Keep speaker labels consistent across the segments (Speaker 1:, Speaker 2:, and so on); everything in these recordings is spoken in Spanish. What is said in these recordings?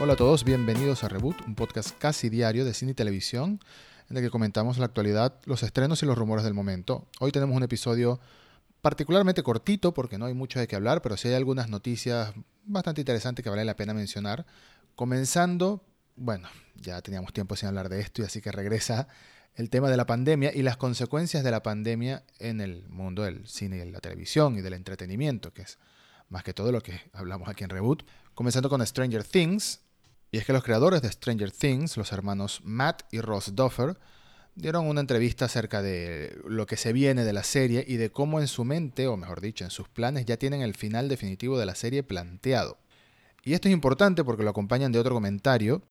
Speaker 1: Hola a todos, bienvenidos a Reboot, un podcast casi diario de cine y televisión en el que comentamos la actualidad, los estrenos y los rumores del momento. Hoy tenemos un episodio particularmente cortito porque no hay mucho de qué hablar, pero sí hay algunas noticias bastante interesantes que vale la pena mencionar. Comenzando, bueno, ya teníamos tiempo sin hablar de esto y así que regresa el tema de la pandemia y las consecuencias de la pandemia en el mundo del cine y la televisión y del entretenimiento, que es más que todo lo que hablamos aquí en Reboot. Comenzando con Stranger Things, y es que los creadores de Stranger Things, los hermanos Matt y Ross Duffer, dieron una entrevista acerca de lo que se viene de la serie y de cómo en su mente, o mejor dicho, en sus planes, ya tienen el final definitivo de la serie planteado. Y esto es importante porque lo acompañan de otro comentario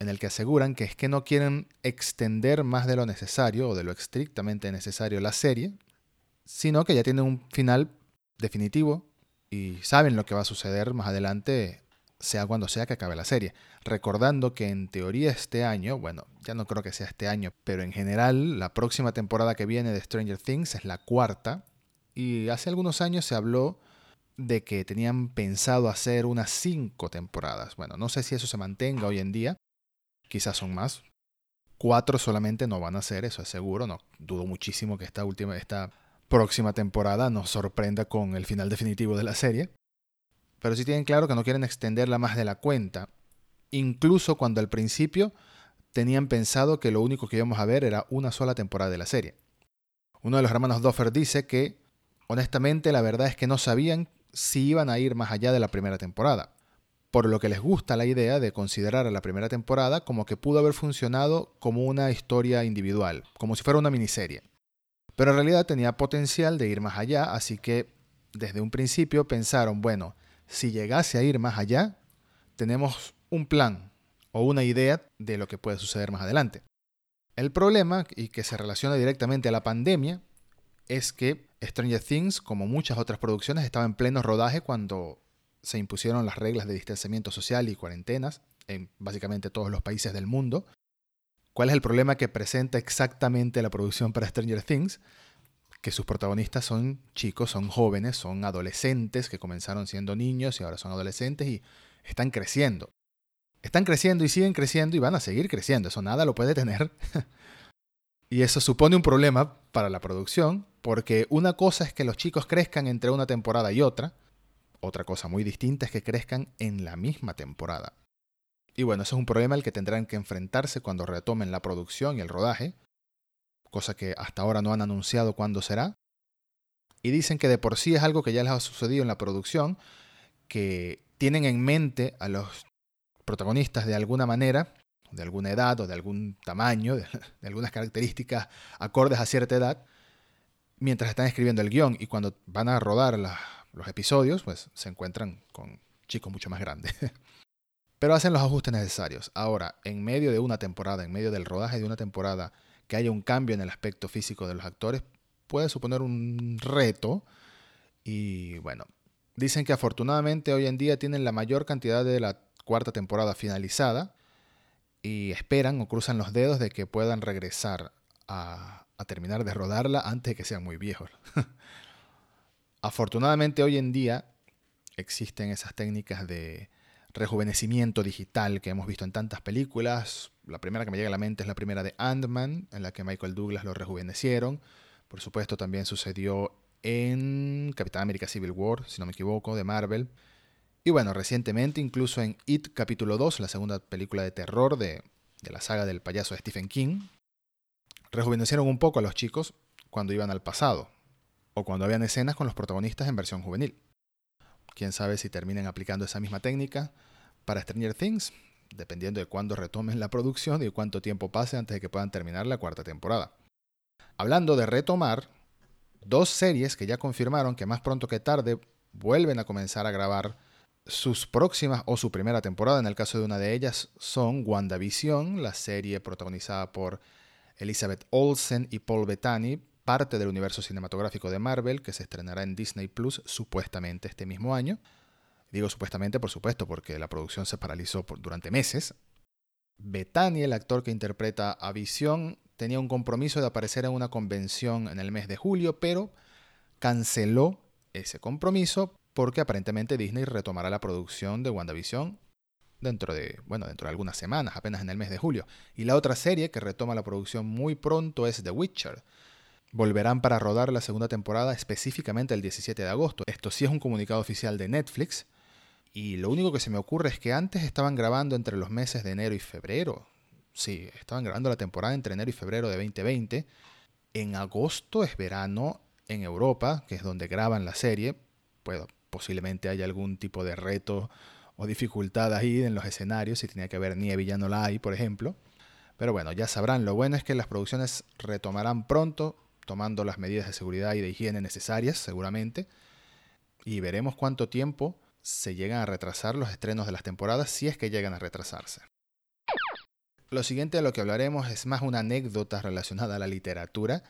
Speaker 1: en el que aseguran que es que no quieren extender más de lo necesario o de lo estrictamente necesario la serie, sino que ya tienen un final definitivo y saben lo que va a suceder más adelante, sea cuando sea que acabe la serie. Recordando que en teoría este año, bueno, ya no creo que sea este año, pero en general la próxima temporada que viene de Stranger Things es la cuarta y hace algunos años se habló de que tenían pensado hacer unas cinco temporadas. Bueno, no sé si eso se mantenga hoy en día, quizás son más. Cuatro solamente no van a ser, eso es seguro. No dudo muchísimo que esta última, esta próxima temporada nos sorprenda con el final definitivo de la serie. Pero sí tienen claro que no quieren extenderla más de la cuenta. Incluso cuando al principio tenían pensado que lo único que íbamos a ver era una sola temporada de la serie. Uno de los hermanos Doffer dice que, honestamente, la verdad es que no sabían si iban a ir más allá de la primera temporada por lo que les gusta la idea de considerar a la primera temporada como que pudo haber funcionado como una historia individual, como si fuera una miniserie. Pero en realidad tenía potencial de ir más allá, así que desde un principio pensaron, bueno, si llegase a ir más allá, tenemos un plan o una idea de lo que puede suceder más adelante. El problema, y que se relaciona directamente a la pandemia, es que Stranger Things, como muchas otras producciones, estaba en pleno rodaje cuando se impusieron las reglas de distanciamiento social y cuarentenas en básicamente todos los países del mundo. ¿Cuál es el problema que presenta exactamente la producción para Stranger Things? Que sus protagonistas son chicos, son jóvenes, son adolescentes que comenzaron siendo niños y ahora son adolescentes y están creciendo. Están creciendo y siguen creciendo y van a seguir creciendo. Eso nada lo puede tener. y eso supone un problema para la producción, porque una cosa es que los chicos crezcan entre una temporada y otra, otra cosa muy distinta es que crezcan en la misma temporada. Y bueno, ese es un problema al que tendrán que enfrentarse cuando retomen la producción y el rodaje, cosa que hasta ahora no han anunciado cuándo será. Y dicen que de por sí es algo que ya les ha sucedido en la producción, que tienen en mente a los protagonistas de alguna manera, de alguna edad o de algún tamaño, de, algunas características acordes a cierta edad, mientras están escribiendo el guion y cuando van a rodar los episodios, pues se encuentran con chicos mucho más grandes. Pero hacen los ajustes necesarios. Ahora, en medio de una temporada, en medio del rodaje de una temporada, que haya un cambio en el aspecto físico de los actores puede suponer un reto. Y bueno, dicen que afortunadamente hoy en día tienen la mayor cantidad de la cuarta temporada finalizada y esperan o cruzan los dedos de que puedan regresar a, terminar de rodarla antes de que sean muy viejos. Afortunadamente hoy en día existen esas técnicas de rejuvenecimiento digital que hemos visto en tantas películas. La primera que me llega a la mente es la primera de Ant-Man, en la que Michael Douglas lo rejuvenecieron. Por supuesto, también sucedió en Capitán América Civil War, si no me equivoco, de Marvel. Y bueno, recientemente incluso en It capítulo 2, la segunda película de terror de, de la saga del payaso de Stephen King, rejuvenecieron un poco a los chicos cuando iban al pasado, o cuando habían escenas con los protagonistas en versión juvenil. Quién sabe si terminen aplicando esa misma técnica para Stranger Things, dependiendo de cuándo retomen la producción y cuánto tiempo pase antes de que puedan terminar la cuarta temporada. Hablando de retomar, dos series que ya confirmaron que más pronto que tarde vuelven a comenzar a grabar sus próximas o su primera temporada, en el caso de una de ellas, son WandaVision, la serie protagonizada por Elizabeth Olsen y Paul Bettany, parte del universo cinematográfico de Marvel que se estrenará en Disney Plus supuestamente este mismo año. Digo supuestamente, por supuesto, porque la producción se paralizó durante meses. Bethany, el actor que interpreta a Visión, tenía un compromiso de aparecer en una convención en el mes de julio, pero canceló ese compromiso porque aparentemente Disney retomará la producción de WandaVision dentro de, bueno, dentro de algunas semanas, apenas en el mes de julio. Y la otra serie que retoma la producción muy pronto es The Witcher. Volverán para rodar la segunda temporada específicamente el 17 de agosto. Esto sí es un comunicado oficial de Netflix. Y lo único que se me ocurre es que antes estaban grabando entre los meses de enero y febrero. Sí, estaban grabando la temporada entre enero y febrero de 2020. En agosto es verano en Europa, que es donde graban la serie. Pues posiblemente haya algún tipo de reto o dificultad ahí en los escenarios, si tenía que haber nieve y ya no la hay, por ejemplo. Pero bueno, ya sabrán, lo bueno es que las producciones retomarán pronto, tomando las medidas de seguridad y de higiene necesarias, seguramente. Y veremos cuánto tiempo se llegan a retrasar los estrenos de las temporadas, si es que llegan a retrasarse. Lo siguiente de lo que hablaremos es más una anécdota relacionada a la literatura,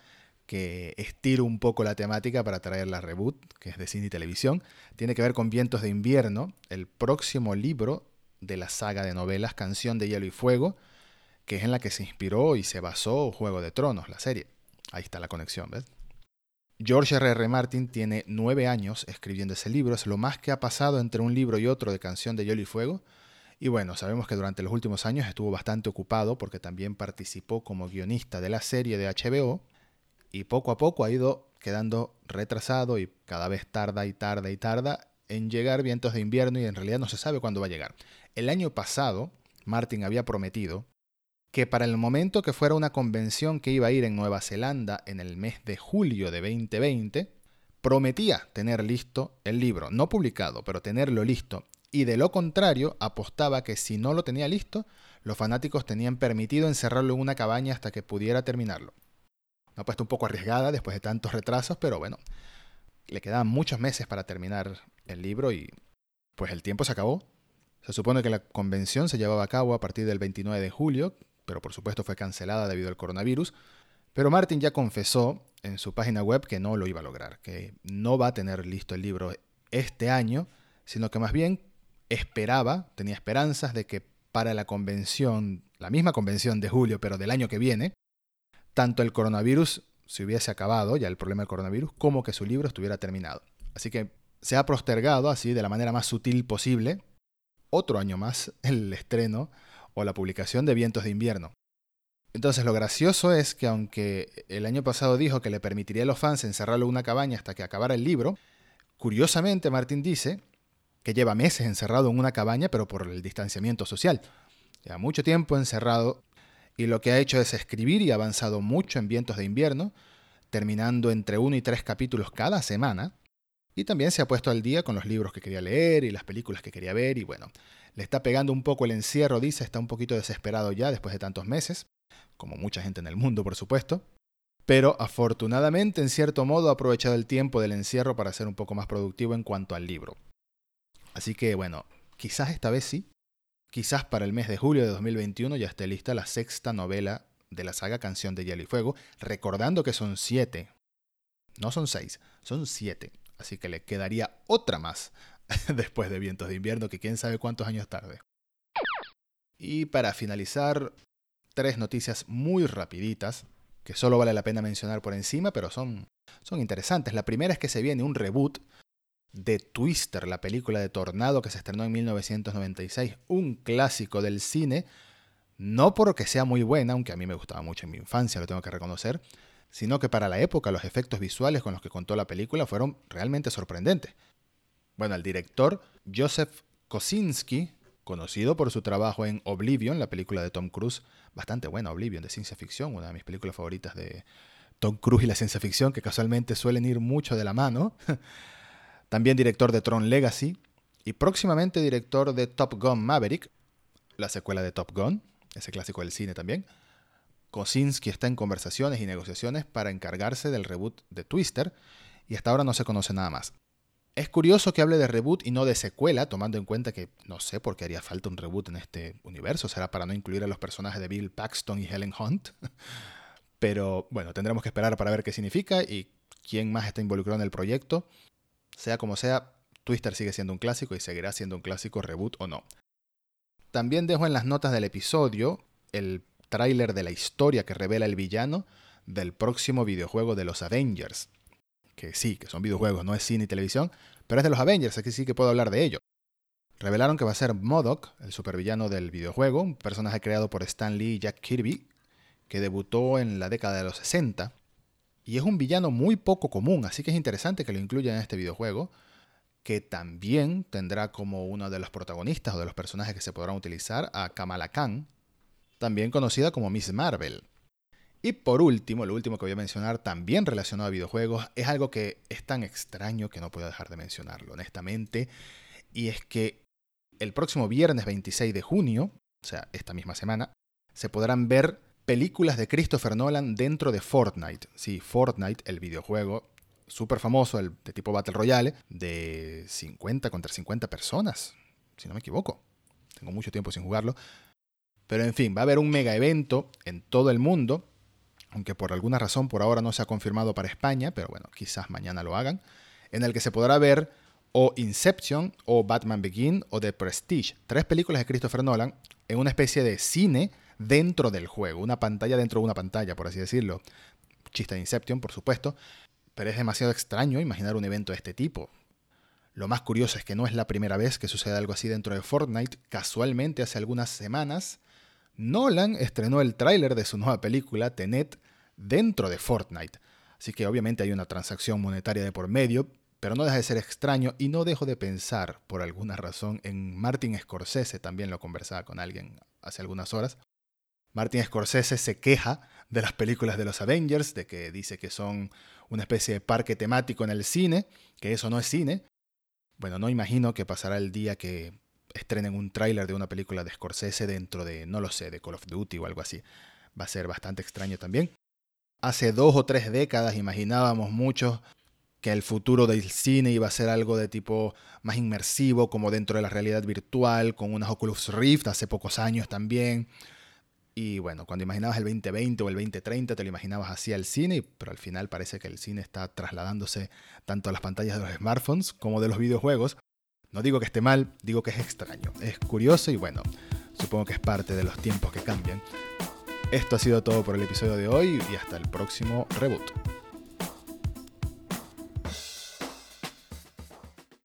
Speaker 1: que estiro un poco la temática para traer la reboot, que es de cine y televisión. Tiene que ver con Vientos de invierno, el próximo libro de la saga de novelas Canción de Hielo y Fuego, que es en la que se inspiró y se basó Juego de Tronos, la serie. Ahí está la conexión, ¿ves? George R. R. Martin tiene nueve años escribiendo ese libro, es lo más que ha pasado entre un libro y otro de Canción de Hielo y Fuego. Y bueno, sabemos que durante los últimos años estuvo bastante ocupado porque también participó como guionista de la serie de HBO y poco a poco ha ido quedando retrasado y cada vez tarda y tarda y tarda en llegar vientos de invierno y en realidad no se sabe cuándo va a llegar. El año pasado, Martin había prometido que para el momento que fuera una convención que iba a ir en Nueva Zelanda en el mes de julio de 2020, prometía tener listo el libro, no publicado, pero tenerlo listo. Y de lo contrario, apostaba que si no lo tenía listo, los fanáticos tenían permitido encerrarlo en una cabaña hasta que pudiera terminarlo. Una apuesta un poco arriesgada después de tantos retrasos, pero bueno, le quedaban muchos meses para terminar el libro y pues el tiempo se acabó. Se supone que la convención se llevaba a cabo a partir del 29 de julio, pero por supuesto fue cancelada debido al coronavirus. Pero Martin ya confesó en su página web que no lo iba a lograr, que no va a tener listo el libro este año, sino que más bien esperaba, tenía esperanzas de que para la convención, la misma convención de julio, pero del año que viene, tanto el coronavirus se hubiese acabado, ya el problema del coronavirus, como que su libro estuviera terminado. Así que se ha postergado así de la manera más sutil posible otro año más el estreno la publicación de Vientos de Invierno. Entonces lo gracioso es que aunque el año pasado dijo que le permitiría a los fans encerrarlo en una cabaña hasta que acabara el libro, curiosamente Martin dice que lleva meses encerrado en una cabaña pero por el distanciamiento social. Lleva mucho tiempo encerrado y lo que ha hecho es escribir y ha avanzado mucho en Vientos de Invierno, terminando entre uno y tres capítulos cada semana, y también se ha puesto al día con los libros que quería leer y las películas que quería ver y bueno, le está pegando un poco el encierro, dice, está un poquito desesperado ya después de tantos meses, como mucha gente en el mundo, por supuesto. Pero afortunadamente, en cierto modo, ha aprovechado el tiempo del encierro para ser un poco más productivo en cuanto al libro. Así que bueno, quizás esta vez sí. Quizás para el mes de julio de 2021 ya esté lista la sexta novela de la saga Canción de Hielo y Fuego, recordando que son siete. No son seis, son siete. Así que le quedaría otra más después de Vientos de Invierno, que quién sabe cuántos años tarde. Y para finalizar, tres noticias muy rapiditas, que solo vale la pena mencionar por encima, pero son, son interesantes. La primera es que se viene un reboot de Twister, la película de Tornado que se estrenó en 1996, un clásico del cine, no porque sea muy buena, aunque a mí me gustaba mucho en mi infancia, lo tengo que reconocer, sino que para la época los efectos visuales con los que contó la película fueron realmente sorprendentes. Bueno, el director Joseph Kosinski, conocido por su trabajo en Oblivion, la película de Tom Cruise, bastante buena Oblivion, de ciencia ficción, una de mis películas favoritas de Tom Cruise y la ciencia ficción, que casualmente suelen ir mucho de la mano. También director de Tron Legacy y próximamente director de Top Gun Maverick, la secuela de Top Gun, ese clásico del cine también. Kosinski está en conversaciones y negociaciones para encargarse del reboot de Twister y hasta ahora no se conoce nada más. Es curioso que hable de reboot y no de secuela, tomando en cuenta que no sé por qué haría falta un reboot en este universo. Será para no incluir a los personajes de Bill Paxton y Helen Hunt. Pero bueno, tendremos que esperar para ver qué significa y quién más está involucrado en el proyecto. Sea como sea, Twister sigue siendo un clásico y seguirá siendo un clásico reboot o no. También dejo en las notas del episodio el tráiler de la historia que revela el villano del próximo videojuego de los Avengers, que sí, que son videojuegos, no es cine y televisión, pero es de los Avengers, aquí sí que puedo hablar de ello. Revelaron que va a ser Modoc, el supervillano del videojuego, un personaje creado por Stan Lee y Jack Kirby, que debutó en la década de los 60. Y es un villano muy poco común, así que es interesante que lo incluyan en este videojuego, que también tendrá como uno de los protagonistas o de los personajes que se podrán utilizar a Kamala Khan, también conocida como Miss Marvel. Y por último, lo último que voy a mencionar, también relacionado a videojuegos, es algo que es tan extraño que no puedo dejar de mencionarlo, honestamente, y es que el próximo viernes 26 de junio, o sea, esta misma semana, se podrán ver películas de Christopher Nolan dentro de Fortnite. Sí, Fortnite, el videojuego súper famoso, el de tipo Battle Royale, de 50 contra 50 personas, si no me equivoco. Tengo mucho tiempo sin jugarlo. Pero en fin, va a haber un mega evento en todo el mundo aunque por alguna razón por ahora no se ha confirmado para España, pero bueno, quizás mañana lo hagan, en el que se podrá ver o Inception, o Batman Begin, o The Prestige, tres películas de Christopher Nolan en una especie de cine dentro del juego, una pantalla dentro de una pantalla, por así decirlo. Chiste de Inception, por supuesto, pero es demasiado extraño imaginar un evento de este tipo. Lo más curioso es que no es la primera vez que sucede algo así dentro de Fortnite. Casualmente, hace algunas semanas, Nolan estrenó el tráiler de su nueva película, Tenet, dentro de Fortnite. Así que obviamente hay una transacción monetaria de por medio, pero no deja de ser extraño y no dejo de pensar, por alguna razón, en Martin Scorsese, también lo conversaba con alguien hace algunas horas. Martin Scorsese se queja de las películas de los Avengers, de que dice que son una especie de parque temático en el cine, que eso no es cine. Bueno, no imagino que pasará el día que estrenen un tráiler de una película de Scorsese dentro de, no lo sé, de Call of Duty o algo así. Va a ser bastante extraño también. Hace dos o tres décadas imaginábamos mucho que el futuro del cine iba a ser algo de tipo más inmersivo, como dentro de la realidad virtual, con unas Oculus Rift hace pocos años también. Y bueno, cuando imaginabas el 2020 o el 2030 te lo imaginabas así al cine, pero al final parece que el cine está trasladándose tanto a las pantallas de los smartphones como de los videojuegos. No digo que esté mal, digo que es extraño, es curioso y bueno, supongo que es parte de los tiempos que cambian. Esto ha sido todo por el episodio de hoy y hasta el próximo reboot.